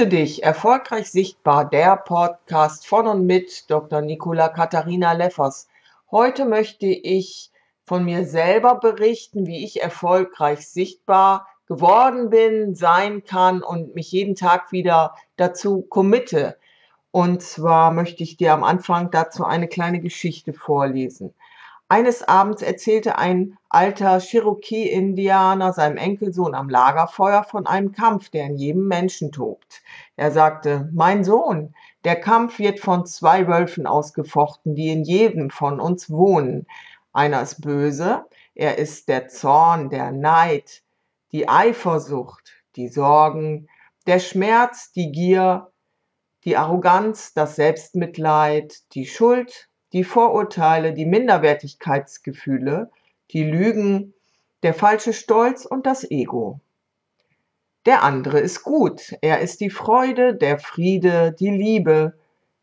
Grüße dich, erfolgreich sichtbar, der Podcast von und mit Dr. Nicola Katharina Leffers. Heute möchte ich von mir selber berichten, wie ich erfolgreich sichtbar geworden bin, sein kann und mich jeden Tag wieder dazu committe. Und zwar möchte ich dir am Anfang dazu eine kleine Geschichte vorlesen. Eines Abends erzählte ein alter Cherokee-Indianer seinem Enkelsohn am Lagerfeuer von einem Kampf, der in jedem Menschen tobt. Er sagte, mein Sohn, der Kampf wird von zwei Wölfen ausgefochten, die in jedem von uns wohnen. Einer ist böse, er ist der Zorn, der Neid, die Eifersucht, die Sorgen, der Schmerz, die Gier, die Arroganz, das Selbstmitleid, die Schuld die Vorurteile, die Minderwertigkeitsgefühle, die Lügen, der falsche Stolz und das Ego. Der andere ist gut. Er ist die Freude, der Friede, die Liebe,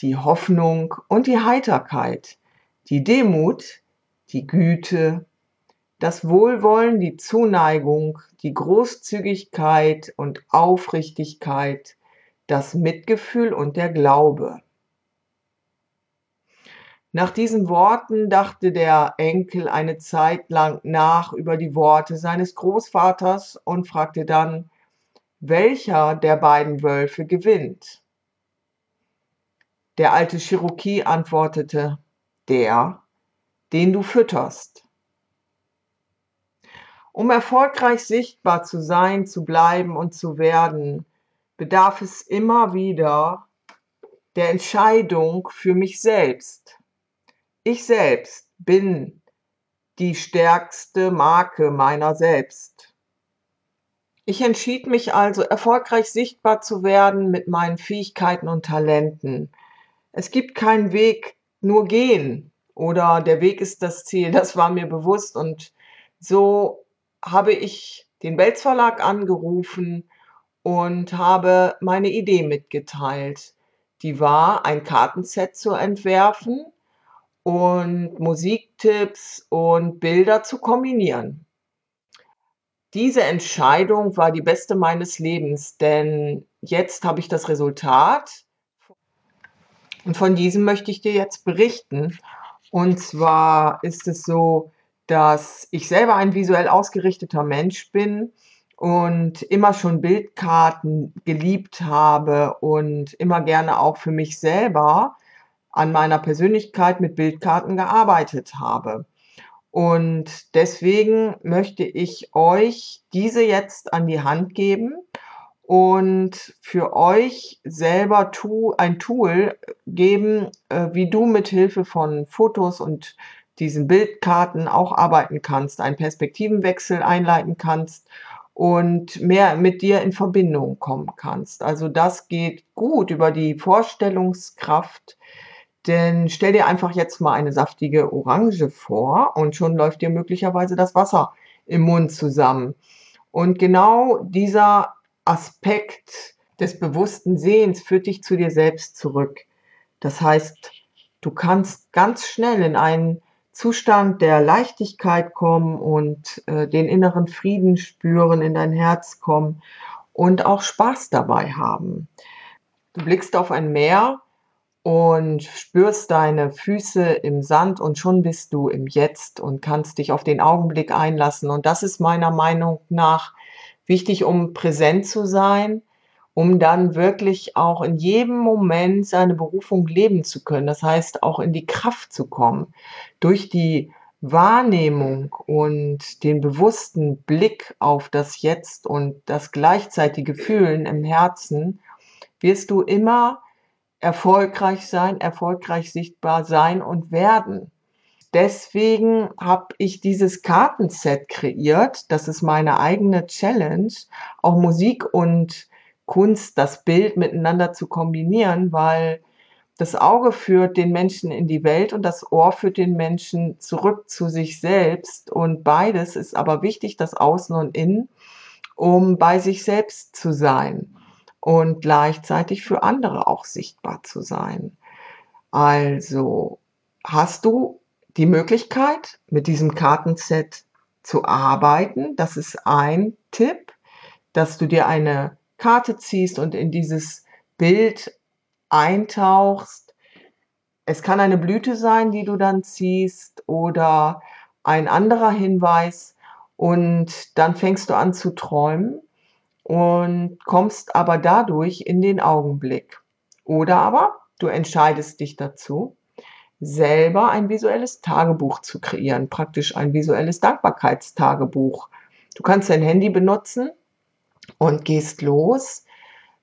die Hoffnung und die Heiterkeit, die Demut, die Güte, das Wohlwollen, die Zuneigung, die Großzügigkeit und Aufrichtigkeit, das Mitgefühl und der Glaube. Nach diesen Worten dachte der Enkel eine Zeit lang nach über die Worte seines Großvaters und fragte dann, welcher der beiden Wölfe gewinnt. Der alte Cherokee antwortete, der, den du fütterst. Um erfolgreich sichtbar zu sein, zu bleiben und zu werden, bedarf es immer wieder der Entscheidung für mich selbst. Ich selbst bin die stärkste Marke meiner selbst. Ich entschied mich also, erfolgreich sichtbar zu werden mit meinen Fähigkeiten und Talenten. Es gibt keinen Weg, nur gehen oder der Weg ist das Ziel. Das war mir bewusst und so habe ich den Belz Verlag angerufen und habe meine Idee mitgeteilt. Die war, ein Kartenset zu entwerfen und Musiktipps und Bilder zu kombinieren. Diese Entscheidung war die beste meines Lebens, denn jetzt habe ich das Resultat und von diesem möchte ich dir jetzt berichten. Und zwar ist es so, dass ich selber ein visuell ausgerichteter Mensch bin und immer schon Bildkarten geliebt habe und immer gerne auch für mich selber an meiner Persönlichkeit mit Bildkarten gearbeitet habe. Und deswegen möchte ich euch diese jetzt an die Hand geben und für euch selber ein Tool geben, äh, wie du mit Hilfe von Fotos und diesen Bildkarten auch arbeiten kannst, einen Perspektivenwechsel einleiten kannst und mehr mit dir in Verbindung kommen kannst. Also das geht gut über die Vorstellungskraft denn stell dir einfach jetzt mal eine saftige Orange vor und schon läuft dir möglicherweise das Wasser im Mund zusammen. Und genau dieser Aspekt des bewussten Sehens führt dich zu dir selbst zurück. Das heißt, du kannst ganz schnell in einen Zustand der Leichtigkeit kommen und äh, den inneren Frieden spüren, in dein Herz kommen und auch Spaß dabei haben. Du blickst auf ein Meer, und spürst deine Füße im Sand und schon bist du im Jetzt und kannst dich auf den Augenblick einlassen. Und das ist meiner Meinung nach wichtig, um präsent zu sein, um dann wirklich auch in jedem Moment seine Berufung leben zu können. Das heißt, auch in die Kraft zu kommen. Durch die Wahrnehmung und den bewussten Blick auf das Jetzt und das gleichzeitige Fühlen im Herzen wirst du immer erfolgreich sein, erfolgreich sichtbar sein und werden. Deswegen habe ich dieses Kartenset kreiert. Das ist meine eigene Challenge, auch Musik und Kunst, das Bild miteinander zu kombinieren, weil das Auge führt den Menschen in die Welt und das Ohr führt den Menschen zurück zu sich selbst. Und beides ist aber wichtig, das Außen und Innen, um bei sich selbst zu sein und gleichzeitig für andere auch sichtbar zu sein. Also hast du die Möglichkeit, mit diesem Kartenset zu arbeiten. Das ist ein Tipp, dass du dir eine Karte ziehst und in dieses Bild eintauchst. Es kann eine Blüte sein, die du dann ziehst oder ein anderer Hinweis und dann fängst du an zu träumen und kommst aber dadurch in den Augenblick. Oder aber du entscheidest dich dazu, selber ein visuelles Tagebuch zu kreieren, praktisch ein visuelles Dankbarkeitstagebuch. Du kannst dein Handy benutzen und gehst los,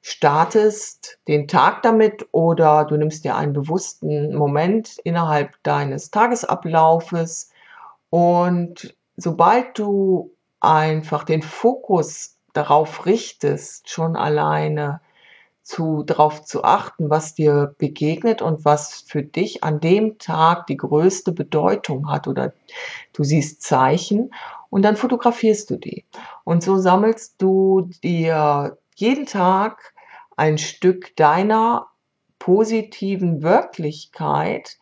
startest den Tag damit oder du nimmst dir einen bewussten Moment innerhalb deines Tagesablaufes und sobald du einfach den Fokus darauf richtest, schon alleine zu, darauf zu achten, was dir begegnet und was für dich an dem Tag die größte Bedeutung hat oder du siehst Zeichen und dann fotografierst du die. Und so sammelst du dir jeden Tag ein Stück deiner positiven Wirklichkeit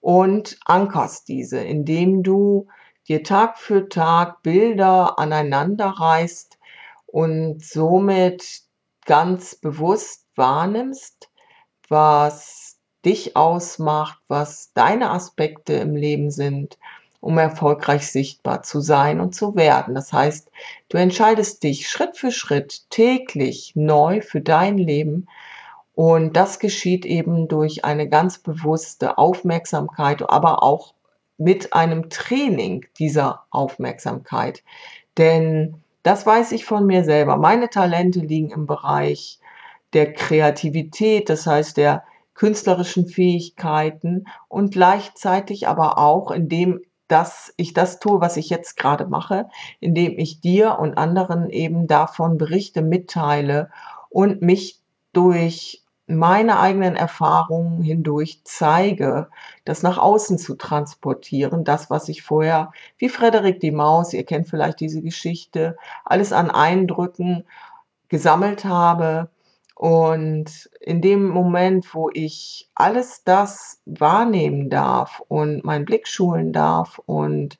und ankerst diese, indem du dir Tag für Tag Bilder aneinander reißt und somit ganz bewusst wahrnimmst, was dich ausmacht, was deine Aspekte im Leben sind, um erfolgreich sichtbar zu sein und zu werden. Das heißt, du entscheidest dich Schritt für Schritt täglich neu für dein Leben und das geschieht eben durch eine ganz bewusste Aufmerksamkeit, aber auch mit einem Training dieser Aufmerksamkeit. Denn das weiß ich von mir selber. Meine Talente liegen im Bereich der Kreativität, das heißt der künstlerischen Fähigkeiten und gleichzeitig aber auch, indem dass ich das tue, was ich jetzt gerade mache, indem ich dir und anderen eben davon berichte, mitteile und mich durch meine eigenen Erfahrungen hindurch zeige, das nach außen zu transportieren, das, was ich vorher, wie Frederik die Maus, ihr kennt vielleicht diese Geschichte, alles an Eindrücken gesammelt habe, und in dem Moment, wo ich alles das wahrnehmen darf und meinen Blick schulen darf und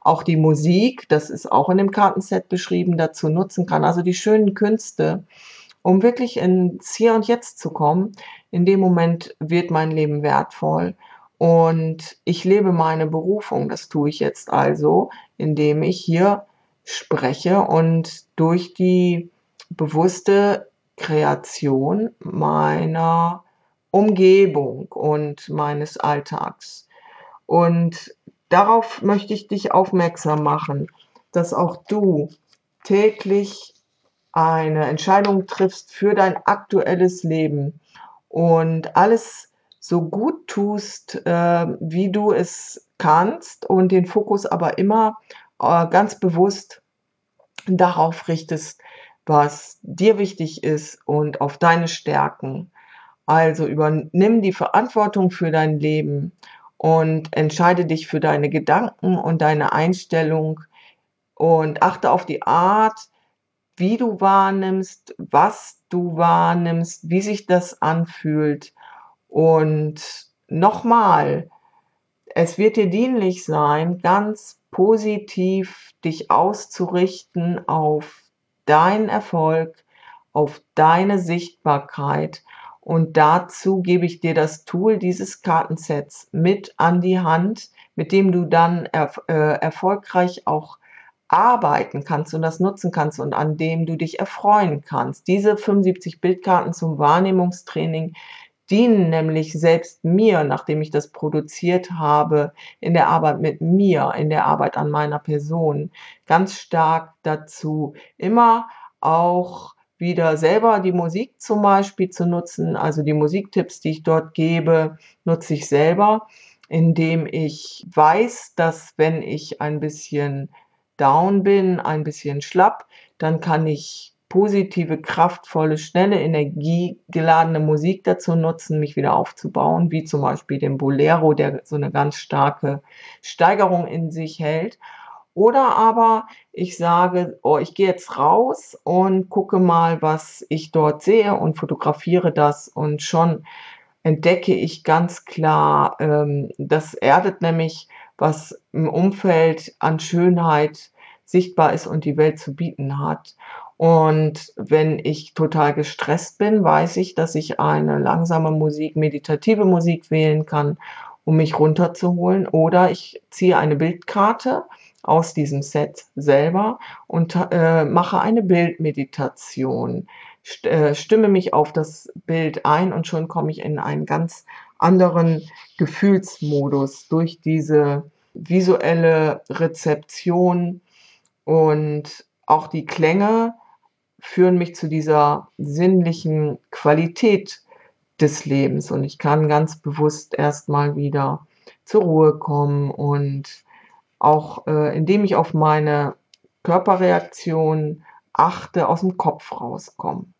auch die Musik, das ist auch in dem Kartenset beschrieben, dazu nutzen kann, also die schönen Künste, um wirklich ins Hier und Jetzt zu kommen, in dem Moment wird mein Leben wertvoll und ich lebe meine Berufung. Das tue ich jetzt also, indem ich hier spreche und durch die bewusste Kreation meiner Umgebung und meines Alltags. Und darauf möchte ich dich aufmerksam machen, dass auch du täglich eine Entscheidung triffst für dein aktuelles Leben und alles so gut tust, äh, wie du es kannst und den Fokus aber immer äh, ganz bewusst darauf richtest, was dir wichtig ist und auf deine Stärken. Also übernimm die Verantwortung für dein Leben und entscheide dich für deine Gedanken und deine Einstellung und achte auf die Art, wie du wahrnimmst, was du wahrnimmst, wie sich das anfühlt. Und nochmal, es wird dir dienlich sein, ganz positiv dich auszurichten auf deinen Erfolg, auf deine Sichtbarkeit. Und dazu gebe ich dir das Tool dieses Kartensets mit an die Hand, mit dem du dann er, äh, erfolgreich auch arbeiten kannst und das nutzen kannst und an dem du dich erfreuen kannst. Diese 75 Bildkarten zum Wahrnehmungstraining dienen nämlich selbst mir, nachdem ich das produziert habe, in der Arbeit mit mir, in der Arbeit an meiner Person, ganz stark dazu, immer auch wieder selber die Musik zum Beispiel zu nutzen. Also die Musiktipps, die ich dort gebe, nutze ich selber, indem ich weiß, dass wenn ich ein bisschen down bin, ein bisschen schlapp, dann kann ich positive, kraftvolle, schnelle, energiegeladene Musik dazu nutzen, mich wieder aufzubauen, wie zum Beispiel den Bolero, der so eine ganz starke Steigerung in sich hält. Oder aber ich sage, oh, ich gehe jetzt raus und gucke mal, was ich dort sehe und fotografiere das und schon entdecke ich ganz klar, ähm, das erdet nämlich, was im Umfeld an Schönheit sichtbar ist und die Welt zu bieten hat. Und wenn ich total gestresst bin, weiß ich, dass ich eine langsame Musik, meditative Musik wählen kann, um mich runterzuholen. Oder ich ziehe eine Bildkarte aus diesem Set selber und äh, mache eine Bildmeditation. St äh, stimme mich auf das Bild ein und schon komme ich in einen ganz anderen Gefühlsmodus durch diese visuelle Rezeption und auch die Klänge führen mich zu dieser sinnlichen Qualität des Lebens und ich kann ganz bewusst erstmal wieder zur Ruhe kommen und auch äh, indem ich auf meine Körperreaktion achte, aus dem Kopf rauskommen.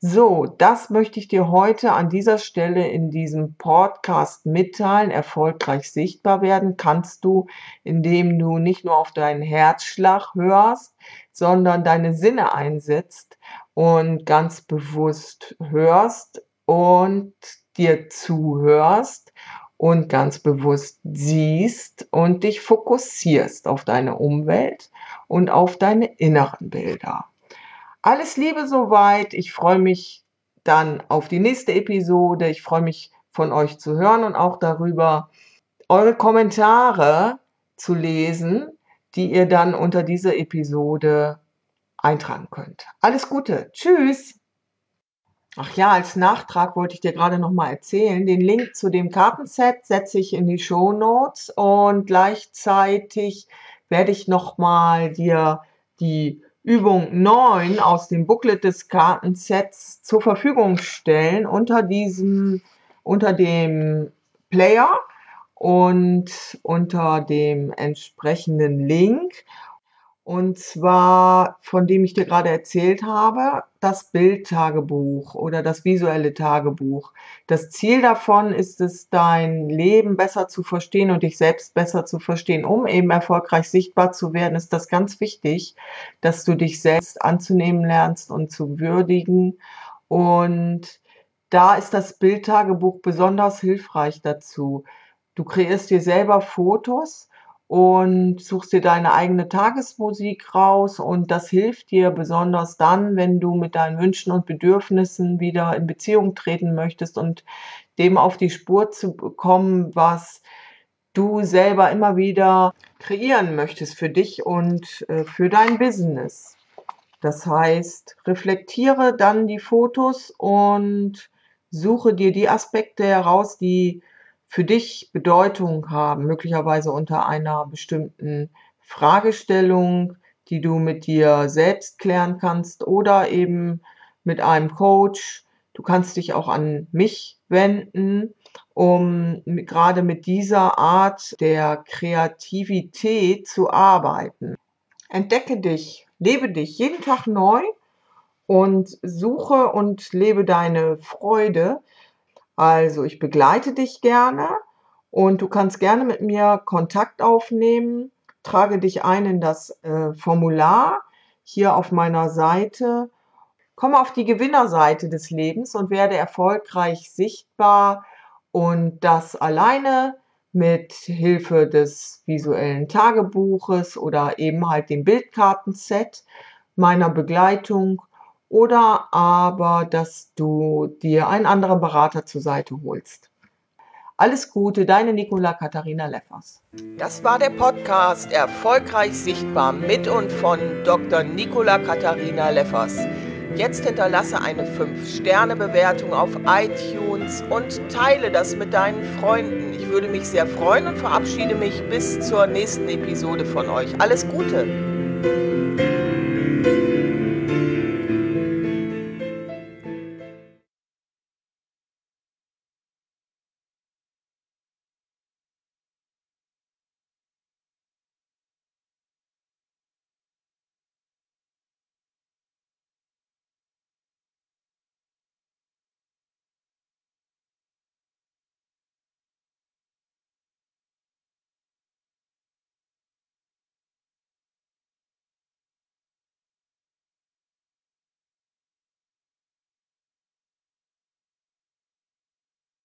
So, das möchte ich dir heute an dieser Stelle in diesem Podcast mitteilen. Erfolgreich sichtbar werden kannst du, indem du nicht nur auf deinen Herzschlag hörst, sondern deine Sinne einsetzt und ganz bewusst hörst und dir zuhörst und ganz bewusst siehst und dich fokussierst auf deine Umwelt und auf deine inneren Bilder. Alles Liebe soweit. Ich freue mich dann auf die nächste Episode. Ich freue mich von euch zu hören und auch darüber, eure Kommentare zu lesen, die ihr dann unter dieser Episode eintragen könnt. Alles Gute. Tschüss. Ach ja, als Nachtrag wollte ich dir gerade noch mal erzählen. Den Link zu dem Kartenset setze ich in die Show Notes und gleichzeitig werde ich noch mal dir die Übung 9 aus dem Booklet des Kartensets zur Verfügung stellen unter diesem, unter dem Player und unter dem entsprechenden Link. Und zwar, von dem ich dir gerade erzählt habe, das Bildtagebuch oder das visuelle Tagebuch. Das Ziel davon ist es, dein Leben besser zu verstehen und dich selbst besser zu verstehen. Um eben erfolgreich sichtbar zu werden, ist das ganz wichtig, dass du dich selbst anzunehmen lernst und zu würdigen. Und da ist das Bildtagebuch besonders hilfreich dazu. Du kreierst dir selber Fotos und suchst dir deine eigene Tagesmusik raus und das hilft dir besonders dann, wenn du mit deinen Wünschen und Bedürfnissen wieder in Beziehung treten möchtest und dem auf die Spur zu kommen, was du selber immer wieder kreieren möchtest für dich und äh, für dein Business. Das heißt, reflektiere dann die Fotos und suche dir die Aspekte heraus, die für dich Bedeutung haben, möglicherweise unter einer bestimmten Fragestellung, die du mit dir selbst klären kannst oder eben mit einem Coach. Du kannst dich auch an mich wenden, um gerade mit dieser Art der Kreativität zu arbeiten. Entdecke dich, lebe dich jeden Tag neu und suche und lebe deine Freude also ich begleite dich gerne und du kannst gerne mit mir Kontakt aufnehmen. Trage dich ein in das äh, Formular hier auf meiner Seite. Komme auf die Gewinnerseite des Lebens und werde erfolgreich sichtbar und das alleine mit Hilfe des visuellen Tagebuches oder eben halt dem Bildkartenset meiner Begleitung oder aber, dass du dir einen anderen Berater zur Seite holst. Alles Gute, deine Nicola Katharina Leffers. Das war der Podcast Erfolgreich Sichtbar mit und von Dr. Nicola Katharina Leffers. Jetzt hinterlasse eine 5-Sterne-Bewertung auf iTunes und teile das mit deinen Freunden. Ich würde mich sehr freuen und verabschiede mich bis zur nächsten Episode von euch. Alles Gute!